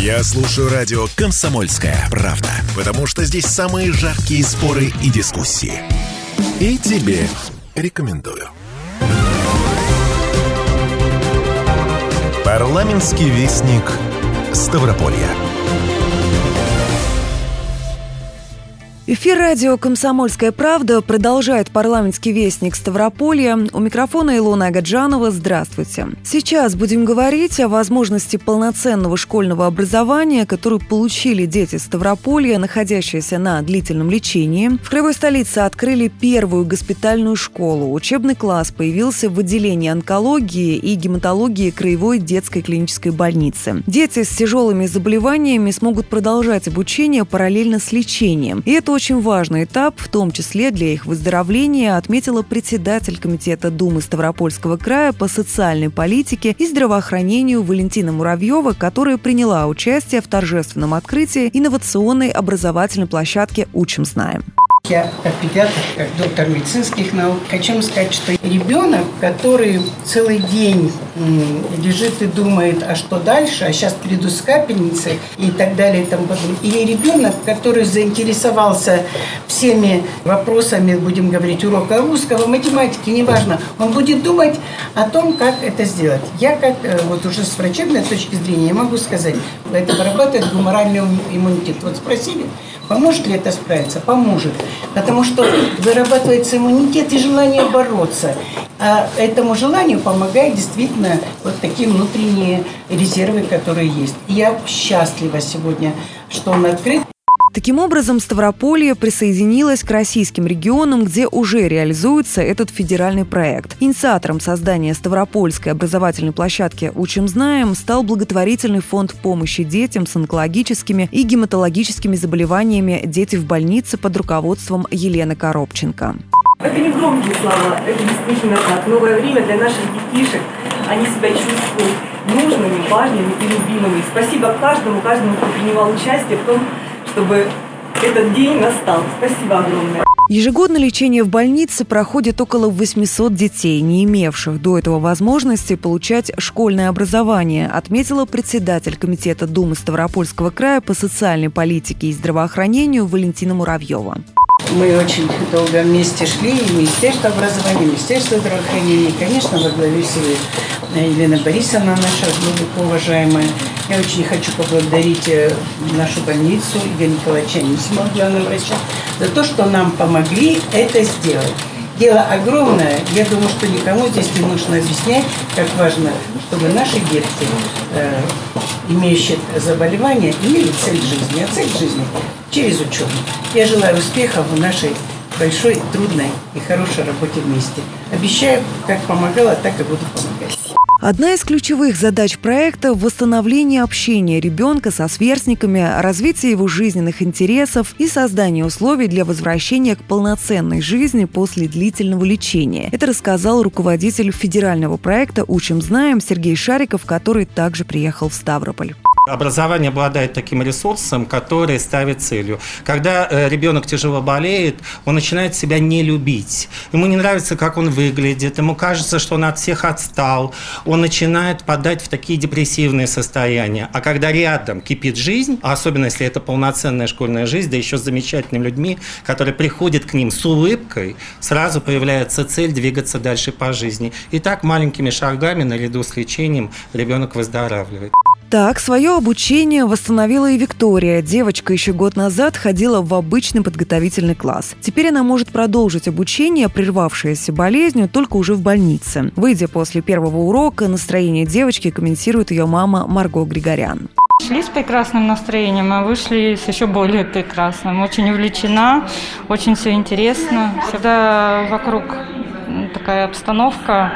Я слушаю радио «Комсомольская правда», потому что здесь самые жаркие споры и дискуссии. И тебе рекомендую. Парламентский вестник Ставрополья. Эфир радио «Комсомольская правда» продолжает парламентский вестник Ставрополья. У микрофона Илона Агаджанова. Здравствуйте. Сейчас будем говорить о возможности полноценного школьного образования, которую получили дети Ставрополья, находящиеся на длительном лечении. В Кривой столице открыли первую госпитальную школу. Учебный класс появился в отделении онкологии и гематологии Краевой детской клинической больницы. Дети с тяжелыми заболеваниями смогут продолжать обучение параллельно с лечением. И это очень важный этап, в том числе для их выздоровления, отметила председатель Комитета Думы Ставропольского края по социальной политике и здравоохранению Валентина Муравьева, которая приняла участие в торжественном открытии инновационной образовательной площадки «Учим, знаем». Я как педиатр, как доктор медицинских наук, хочу вам сказать, что ребенок, который целый день лежит и думает, а что дальше, а сейчас приду с капельницей и так далее и тому подобное. Или ребенок, который заинтересовался всеми вопросами, будем говорить, урока русского, математики, неважно, он будет думать о том, как это сделать. Я как э, вот уже с врачебной точки зрения могу сказать, это вырабатывает гуморальный иммунитет. Вот спросили, Поможет ли это справиться? Поможет. Потому что вырабатывается иммунитет и желание бороться. А этому желанию помогает действительно вот такие внутренние резервы, которые есть. Я счастлива сегодня, что он открыт. Таким образом, Ставрополье присоединилось к российским регионам, где уже реализуется этот федеральный проект. Инициатором создания Ставропольской образовательной площадки «Учим знаем» стал благотворительный фонд помощи детям с онкологическими и гематологическими заболеваниями «Дети в больнице» под руководством Елены Коробченко. Это не громкие слова, это действительно так. Новое время для наших детишек. Они себя чувствуют нужными, важными и любимыми. Спасибо каждому, каждому, кто принимал участие в том, чтобы этот день настал. Спасибо огромное. Ежегодно лечение в больнице проходит около 800 детей, не имевших до этого возможности получать школьное образование, отметила председатель Комитета Думы Ставропольского края по социальной политике и здравоохранению Валентина Муравьева. Мы очень долго вместе шли, и Министерство образования, и Министерство здравоохранения, и, конечно, во главе силы Елена Борисовна, наша глубоко уважаемая. Я очень хочу поблагодарить э, нашу больницу, Игоря Николаевича Анисимова, главного врача, за то, что нам помогли это сделать. Дело огромное. Я думаю, что никому здесь не нужно объяснять, как важно, чтобы наши детки, э, имеющие заболевания, имели цель жизни. А цель жизни через учебу. Я желаю успехов в нашей большой, трудной и хорошей работе вместе. Обещаю, как помогала, так и буду помогать. Одна из ключевых задач проекта – восстановление общения ребенка со сверстниками, развитие его жизненных интересов и создание условий для возвращения к полноценной жизни после длительного лечения. Это рассказал руководитель федерального проекта «Учим, знаем» Сергей Шариков, который также приехал в Ставрополь. Образование обладает таким ресурсом, который ставит целью. Когда э, ребенок тяжело болеет, он начинает себя не любить. Ему не нравится, как он выглядит, ему кажется, что он от всех отстал. Он начинает подать в такие депрессивные состояния. А когда рядом кипит жизнь, особенно если это полноценная школьная жизнь, да еще с замечательными людьми, которые приходят к ним с улыбкой, сразу появляется цель двигаться дальше по жизни. И так маленькими шагами наряду с лечением ребенок выздоравливает. Так, свое обучение восстановила и Виктория. Девочка еще год назад ходила в обычный подготовительный класс. Теперь она может продолжить обучение, прервавшееся болезнью, только уже в больнице. Выйдя после первого урока, настроение девочки комментирует ее мама Марго Григорян. Шли с прекрасным настроением, а вышли с еще более прекрасным. Очень увлечена, очень все интересно. Всегда вокруг такая обстановка.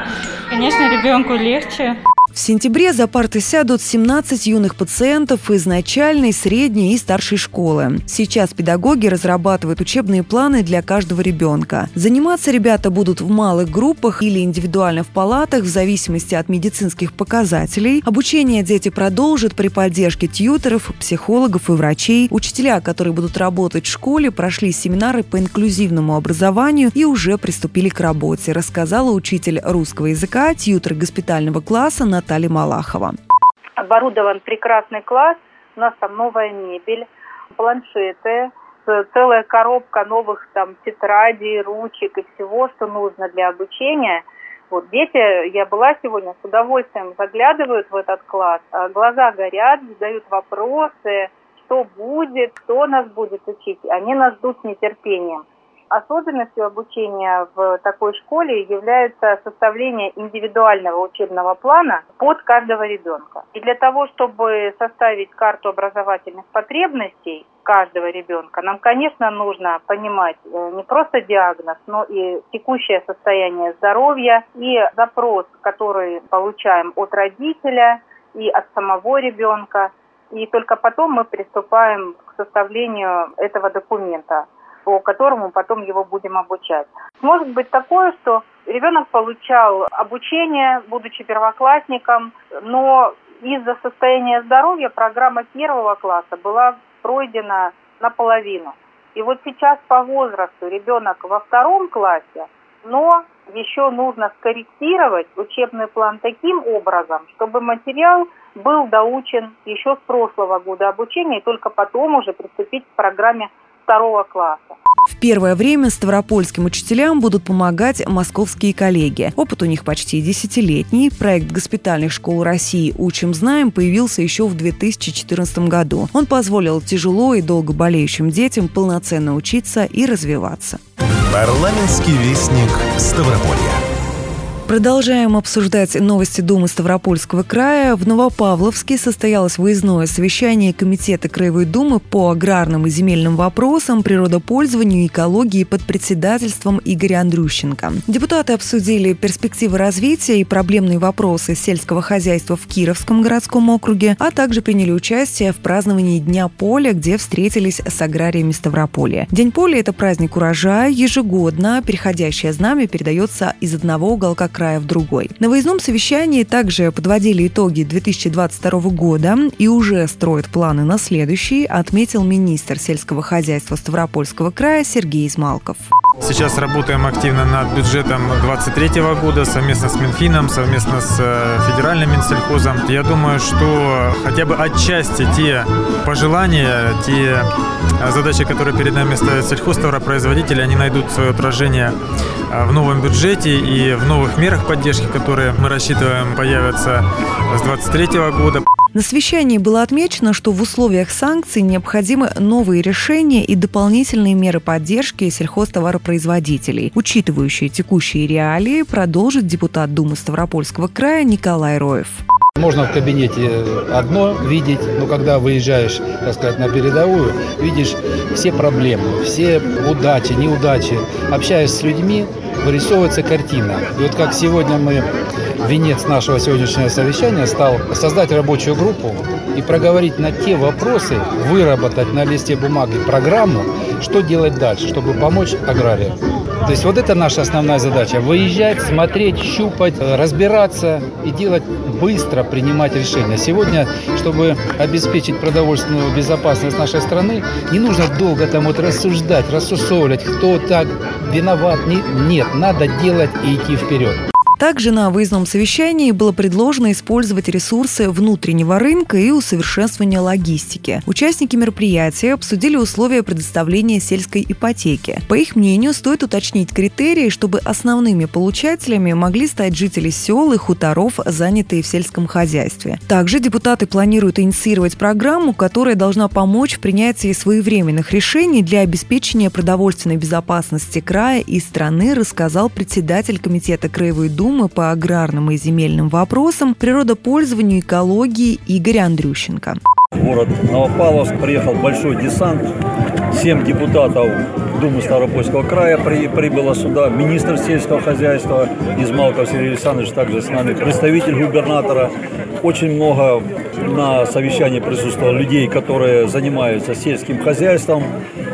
Конечно, ребенку легче. В сентябре за парты сядут 17 юных пациентов из начальной, средней и старшей школы. Сейчас педагоги разрабатывают учебные планы для каждого ребенка. Заниматься ребята будут в малых группах или индивидуально в палатах в зависимости от медицинских показателей. Обучение дети продолжат при поддержке тьютеров, психологов и врачей. Учителя, которые будут работать в школе, прошли семинары по инклюзивному образованию и уже приступили к работе, рассказала учитель русского языка, тьютер госпитального класса на Наталья Малахова. Оборудован прекрасный класс У нас там новая мебель, планшеты, целая коробка новых там тетрадей, ручек и всего, что нужно для обучения. Вот дети, я была сегодня, с удовольствием заглядывают в этот класс, а глаза горят, задают вопросы, что будет, кто нас будет учить. Они нас ждут с нетерпением. Особенностью обучения в такой школе является составление индивидуального учебного плана под каждого ребенка. И для того, чтобы составить карту образовательных потребностей каждого ребенка, нам, конечно, нужно понимать э, не просто диагноз, но и текущее состояние здоровья и запрос, который получаем от родителя и от самого ребенка. И только потом мы приступаем к составлению этого документа по которому потом его будем обучать. Может быть такое, что ребенок получал обучение, будучи первоклассником, но из-за состояния здоровья программа первого класса была пройдена наполовину. И вот сейчас по возрасту ребенок во втором классе, но еще нужно скорректировать учебный план таким образом, чтобы материал был доучен еще с прошлого года обучения, и только потом уже приступить к программе второго класса. В первое время ставропольским учителям будут помогать московские коллеги. Опыт у них почти десятилетний. Проект госпитальных школ России «Учим, знаем» появился еще в 2014 году. Он позволил тяжело и долго болеющим детям полноценно учиться и развиваться. Парламентский вестник Ставрополья. Продолжаем обсуждать новости Думы Ставропольского края. В Новопавловске состоялось выездное совещание Комитета Краевой Думы по аграрным и земельным вопросам, природопользованию и экологии под председательством Игоря Андрющенко. Депутаты обсудили перспективы развития и проблемные вопросы сельского хозяйства в Кировском городском округе, а также приняли участие в праздновании Дня поля, где встретились с аграриями Ставрополя. День поля – это праздник урожая. Ежегодно переходящее знамя передается из одного уголка края в другой. На выездном совещании также подводили итоги 2022 года и уже строят планы на следующий, отметил министр сельского хозяйства Ставропольского края Сергей Измалков. Сейчас работаем активно над бюджетом 2023 года совместно с Минфином, совместно с э, федеральным Минсельхозом. Я думаю, что хотя бы отчасти те пожелания, те э, задачи, которые перед нами ставят сельхозтоваропроизводители, они найдут свое отражение э, в новом бюджете и в новых мерах поддержки, которые мы рассчитываем появятся с 2023 года. На совещании было отмечено, что в условиях санкций необходимы новые решения и дополнительные меры поддержки сельхозтоваропроизводителей. Учитывающие текущие реалии, продолжит депутат Думы Ставропольского края Николай Роев. Можно в кабинете одно видеть, но когда выезжаешь, так сказать, на передовую, видишь все проблемы, все удачи, неудачи. Общаясь с людьми, вырисовывается картина. И вот как сегодня мы, венец нашего сегодняшнего совещания стал создать рабочую группу и проговорить на те вопросы, выработать на листе бумаги программу, что делать дальше, чтобы помочь аграриям. То есть вот это наша основная задача. Выезжать, смотреть, щупать, разбираться и делать быстро, принимать решения. Сегодня, чтобы обеспечить продовольственную безопасность нашей страны, не нужно долго там вот рассуждать, рассусоливать, кто так виноват. Нет, надо делать и идти вперед. Также на выездном совещании было предложено использовать ресурсы внутреннего рынка и усовершенствование логистики. Участники мероприятия обсудили условия предоставления сельской ипотеки. По их мнению, стоит уточнить критерии, чтобы основными получателями могли стать жители сел и хуторов, занятые в сельском хозяйстве. Также депутаты планируют инициировать программу, которая должна помочь в принятии своевременных решений для обеспечения продовольственной безопасности края и страны, рассказал председатель Комитета Краевой Думы Думы по аграрным и земельным вопросам, природопользованию, экологии Игорь Андрющенко. В город Новопавловск приехал большой десант. Семь депутатов Думы Ставропольского края при, прибыло сюда. Министр сельского хозяйства Измалков Сергей Александрович также с нами. Представитель губернатора. Очень много на совещании присутствовало людей, которые занимаются сельским хозяйством.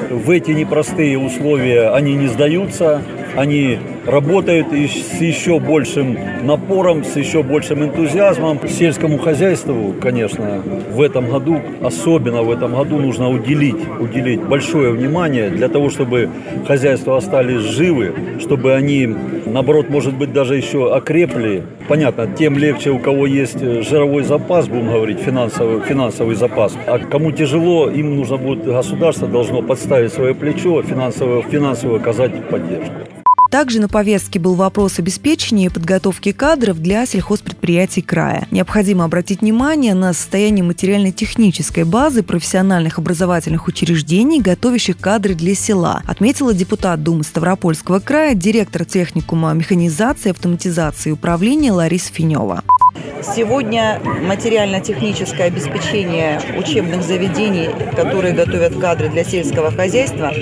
В эти непростые условия они не сдаются. Они работают с еще большим напором, с еще большим энтузиазмом. Сельскому хозяйству, конечно, в этом году, особенно в этом году, нужно уделить, уделить большое внимание для того, чтобы хозяйства остались живы, чтобы они, наоборот, может быть, даже еще окрепли. Понятно, тем легче, у кого есть жировой запас, будем говорить, финансовый, финансовый запас. А кому тяжело, им нужно будет, государство должно подставить свое плечо, финансово, финансово оказать поддержку. Также на повестке был вопрос обеспечения и подготовки кадров для сельхозпредприятий края. Необходимо обратить внимание на состояние материально-технической базы профессиональных образовательных учреждений, готовящих кадры для села, отметила депутат Думы Ставропольского края, директор техникума механизации, автоматизации и управления Лариса Финева. Сегодня материально-техническое обеспечение учебных заведений, которые готовят кадры для сельского хозяйства,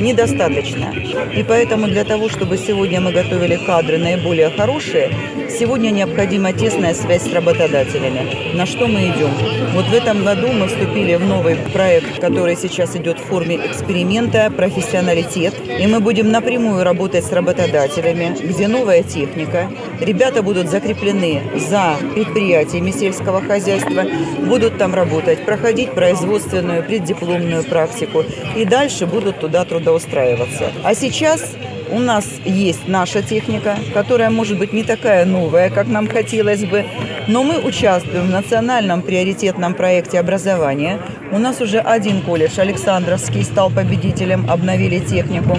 недостаточно. И поэтому для того, чтобы сегодня мы готовили кадры наиболее хорошие, сегодня необходима тесная связь с работодателями. На что мы идем? Вот в этом году мы вступили в новый проект, который сейчас идет в форме эксперимента «Профессионалитет». И мы будем напрямую работать с работодателями, где новая техника. Ребята будут закреплены за предприятиями сельского хозяйства, будут там работать, проходить производственную, преддипломную практику и дальше будут туда трудоустраиваться. А сейчас у нас есть наша техника, которая может быть не такая новая, как нам хотелось бы, но мы участвуем в национальном приоритетном проекте образования. У нас уже один колледж, Александровский, стал победителем, обновили технику.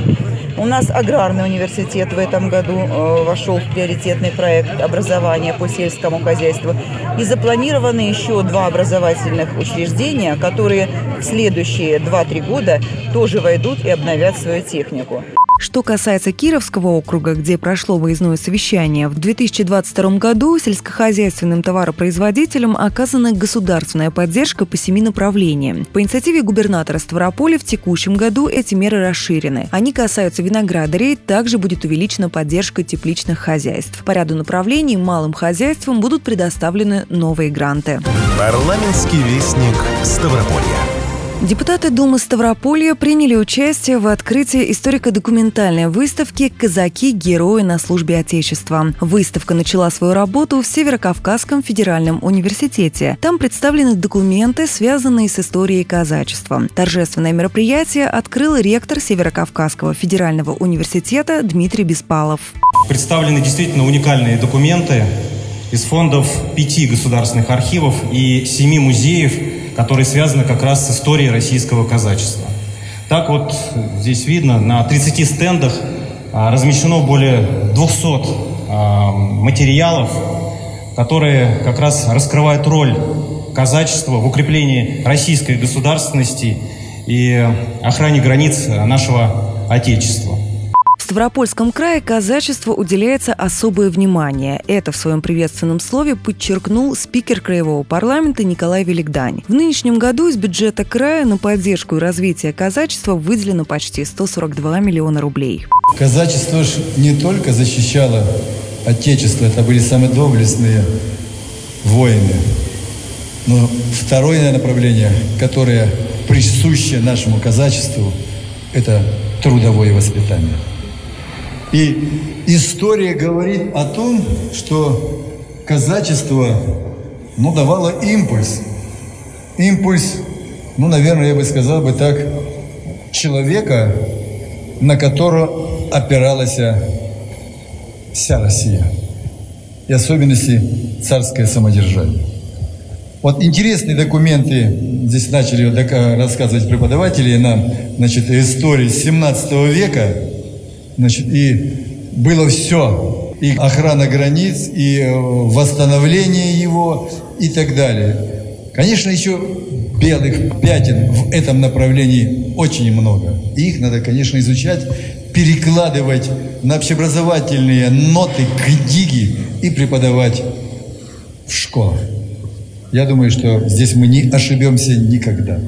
У нас аграрный университет в этом году э, вошел в приоритетный проект образования по сельскому хозяйству. И запланированы еще два образовательных учреждения, которые в следующие 2-3 года тоже войдут и обновят свою технику. Что касается Кировского округа, где прошло выездное совещание, в 2022 году сельскохозяйственным товаропроизводителям оказана государственная поддержка по семи направлениям. По инициативе губернатора Ставрополя в текущем году эти меры расширены. Они касаются виноградарей, также будет увеличена поддержка тепличных хозяйств. По ряду направлений малым хозяйствам будут предоставлены новые гранты. Парламентский вестник Ставрополья. Депутаты Думы Ставрополья приняли участие в открытии историко-документальной выставки «Казаки. Герои на службе Отечества». Выставка начала свою работу в Северокавказском федеральном университете. Там представлены документы, связанные с историей казачества. Торжественное мероприятие открыл ректор Северокавказского федерального университета Дмитрий Беспалов. Представлены действительно уникальные документы из фондов пяти государственных архивов и семи музеев – которые связаны как раз с историей российского казачества. Так вот, здесь видно, на 30 стендах а, размещено более 200 а, материалов, которые как раз раскрывают роль казачества в укреплении российской государственности и охране границ нашего Отечества. В Ставропольском крае казачеству уделяется особое внимание. Это в своем приветственном слове подчеркнул спикер Краевого парламента Николай Великдань. В нынешнем году из бюджета края на поддержку и развитие казачества выделено почти 142 миллиона рублей. Казачество не только защищало Отечество, это были самые доблестные воины. Но второе направление, которое присуще нашему казачеству, это трудовое воспитание. И история говорит о том, что казачество ну, давало импульс. Импульс, ну, наверное, я бы сказал бы так, человека, на которого опиралась вся Россия. И особенности царское самодержание. Вот интересные документы здесь начали рассказывать преподаватели нам, значит, истории 17 века, Значит, и было все. И охрана границ, и э, восстановление его, и так далее. Конечно, еще белых пятен в этом направлении очень много. И их надо, конечно, изучать, перекладывать на общеобразовательные ноты, книги и преподавать в школах. Я думаю, что здесь мы не ошибемся никогда.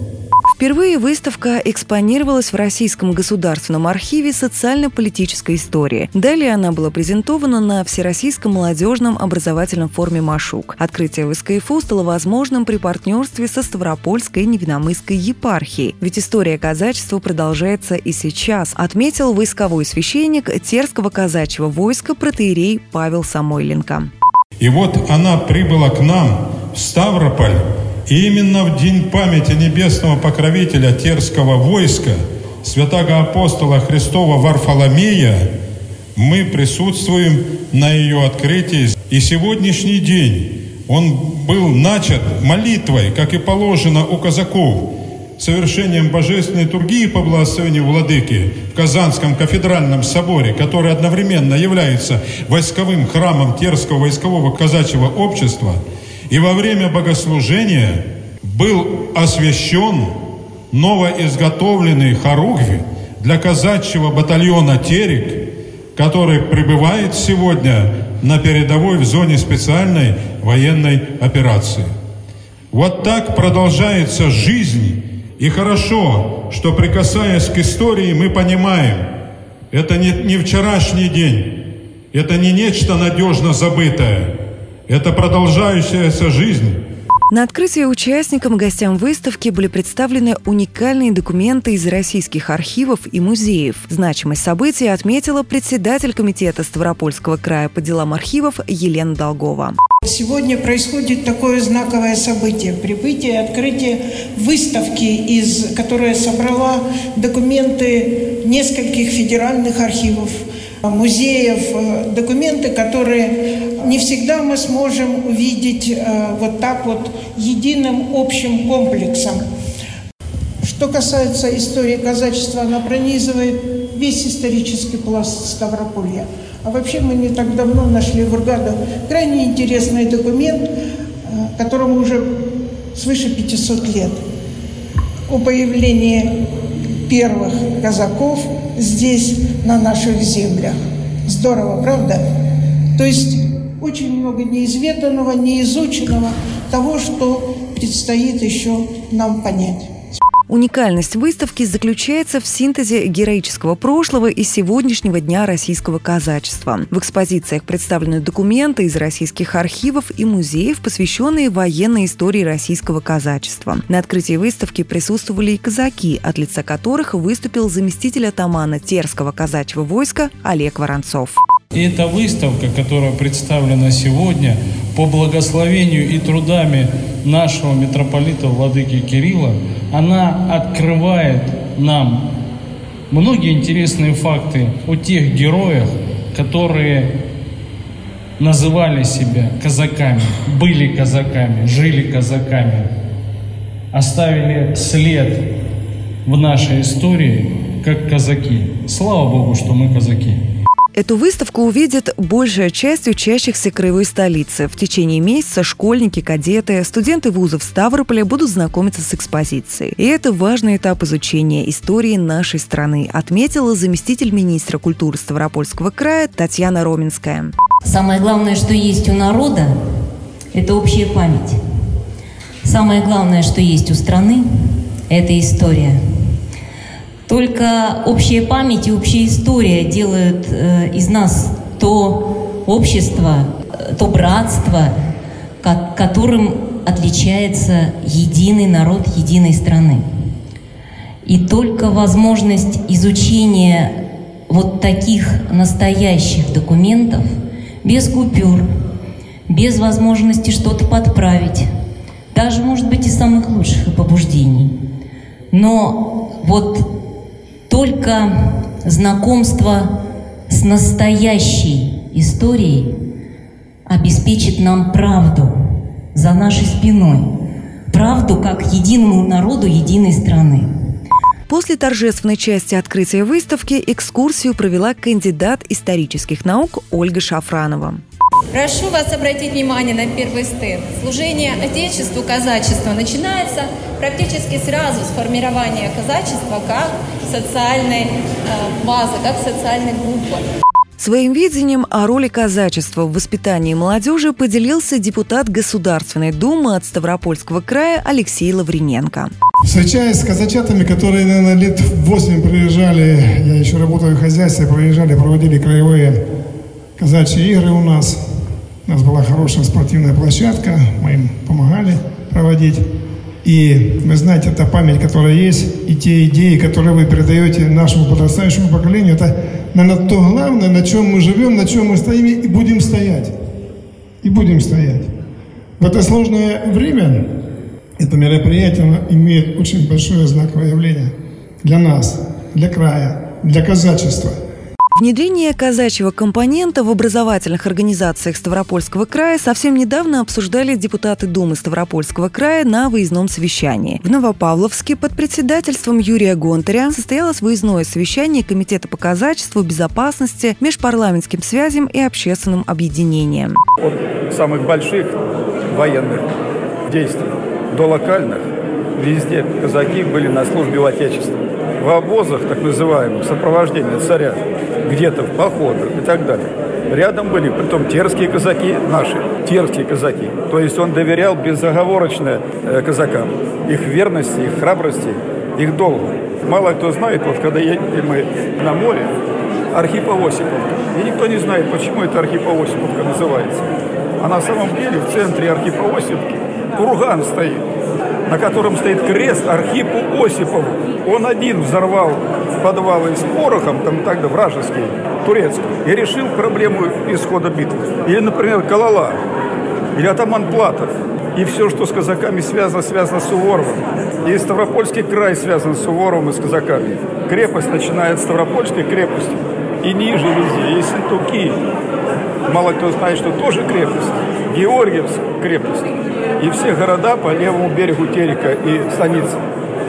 Впервые выставка экспонировалась в Российском государственном архиве социально-политической истории. Далее она была презентована на Всероссийском молодежном образовательном форуме «Машук». Открытие в СКФУ стало возможным при партнерстве со Ставропольской и Невиномысской епархией. Ведь история казачества продолжается и сейчас, отметил войсковой священник Терского казачьего войска протеерей Павел Самойленко. И вот она прибыла к нам в Ставрополь и именно в день памяти небесного покровителя Терского войска, святого апостола Христова Варфоломея, мы присутствуем на ее открытии. И сегодняшний день он был начат молитвой, как и положено у казаков, совершением божественной тургии по благословению Владыки в Казанском кафедральном соборе, который одновременно является войсковым храмом Терского войскового казачьего общества – и во время богослужения был освящен новоизготовленный хоругви для казачьего батальона «Терек», который пребывает сегодня на передовой в зоне специальной военной операции. Вот так продолжается жизнь, и хорошо, что прикасаясь к истории, мы понимаем, это не, не вчерашний день, это не нечто надежно забытое – это продолжающаяся жизнь. На открытии участникам и гостям выставки были представлены уникальные документы из российских архивов и музеев. Значимость события отметила председатель комитета Ставропольского края по делам архивов Елена Долгова. Сегодня происходит такое знаковое событие – прибытие и открытие выставки, из, которая собрала документы нескольких федеральных архивов, музеев, э, документы, которые не всегда мы сможем увидеть э, вот так вот единым общим комплексом. Что касается истории казачества, она пронизывает весь исторический пласт Ставрополья. А вообще мы не так давно нашли в Ургаду крайне интересный документ, э, которому уже свыше 500 лет, о появлении первых казаков здесь, на наших землях. Здорово, правда? То есть очень много неизведанного, неизученного, того, что предстоит еще нам понять. Уникальность выставки заключается в синтезе героического прошлого и сегодняшнего дня российского казачества. В экспозициях представлены документы из российских архивов и музеев, посвященные военной истории российского казачества. На открытии выставки присутствовали и казаки, от лица которых выступил заместитель атамана Терского казачьего войска Олег Воронцов. И эта выставка, которая представлена сегодня, по благословению и трудами нашего митрополита Владыки Кирилла, она открывает нам многие интересные факты о тех героях, которые называли себя казаками, были казаками, жили казаками, оставили след в нашей истории как казаки. Слава Богу, что мы казаки. Эту выставку увидит большая часть учащихся краевой столицы. В течение месяца школьники, кадеты, студенты вузов Ставрополя будут знакомиться с экспозицией. И это важный этап изучения истории нашей страны, отметила заместитель министра культуры Ставропольского края Татьяна Роменская. Самое главное, что есть у народа, это общая память. Самое главное, что есть у страны, это история – только общая память и общая история делают э, из нас то общество, э, то братство, как, которым отличается единый народ единой страны. И только возможность изучения вот таких настоящих документов, без купюр, без возможности что-то подправить, даже, может быть, из самых лучших побуждений. Но вот только знакомство с настоящей историей обеспечит нам правду за нашей спиной. Правду как единому народу единой страны. После торжественной части открытия выставки экскурсию провела кандидат исторических наук Ольга Шафранова. Прошу вас обратить внимание на первый стенд. Служение Отечеству казачества начинается практически сразу с формирования казачества как социальной э, базы, как социальной группы. Своим видением о роли казачества в воспитании молодежи поделился депутат Государственной Думы от Ставропольского края Алексей Лавриненко. Встречаясь с казачатами, которые, наверное, лет 8 приезжали, я еще работаю в хозяйстве, приезжали, проводили краевые казачьи игры у нас. У нас была хорошая спортивная площадка, мы им помогали проводить. И вы знаете, эта память, которая есть, и те идеи, которые вы передаете нашему подрастающему поколению, это, наверное, то главное, на чем мы живем, на чем мы стоим и будем стоять. И будем стоять. В это сложное время это мероприятие имеет очень большое знаковое явление для нас, для края, для казачества – Внедрение казачьего компонента в образовательных организациях Ставропольского края совсем недавно обсуждали депутаты Думы Ставропольского края на выездном совещании. В Новопавловске под председательством Юрия Гонтаря состоялось выездное совещание Комитета по казачеству, безопасности, межпарламентским связям и общественным объединениям. От самых больших военных действий до локальных везде казаки были на службе в Отечестве. В обозах, так называемых, сопровождения царя, где-то в походах и так далее. Рядом были, притом терские казаки наши, терские казаки. То есть он доверял безоговорочно э, казакам, их верности, их храбрости, их долгу. Мало кто знает, вот когда едем мы на море, Архипа Осиповка. И никто не знает, почему это Архипа Осиповка называется. А на самом деле в центре Архипа Осиповки курган стоит, на котором стоит крест Архипу Осипову. Он один взорвал подвалы с порохом, там тогда вражеский, турецкий, и решил проблему исхода битвы. Или, например, Калала, или атаман Платов. И все, что с казаками связано, связано с Суворовым. И Ставропольский край связан с Суворовым и с казаками. Крепость начинает с Ставропольской крепости. И ниже везде. И Сентуки. Мало кто знает, что тоже крепость. Георгиевск крепость. И все города по левому берегу Терека и станицы.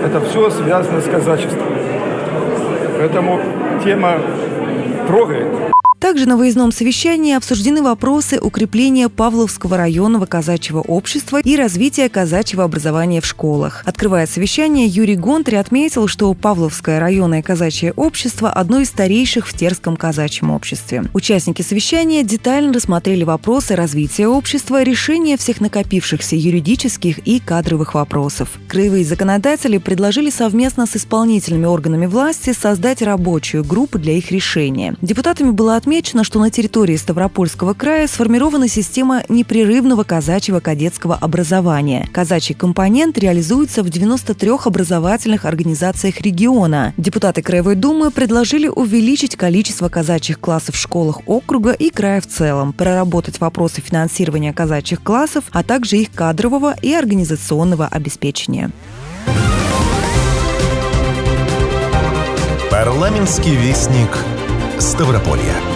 Это все связано с казачеством. Поэтому тема трогает. Также на выездном совещании обсуждены вопросы укрепления Павловского районного казачьего общества и развития казачьего образования в школах. Открывая совещание, Юрий Гонтарь отметил, что Павловское районное казачье общество – одно из старейших в Терском казачьем обществе. Участники совещания детально рассмотрели вопросы развития общества, решения всех накопившихся юридических и кадровых вопросов. Краевые законодатели предложили совместно с исполнительными органами власти создать рабочую группу для их решения. Депутатами было отмечено, Отмечено, что на территории Ставропольского края сформирована система непрерывного казачьего кадетского образования. Казачий компонент реализуется в 93 образовательных организациях региона. Депутаты Краевой Думы предложили увеличить количество казачьих классов в школах округа и края в целом, проработать вопросы финансирования казачьих классов, а также их кадрового и организационного обеспечения. Парламентский вестник Ставрополья.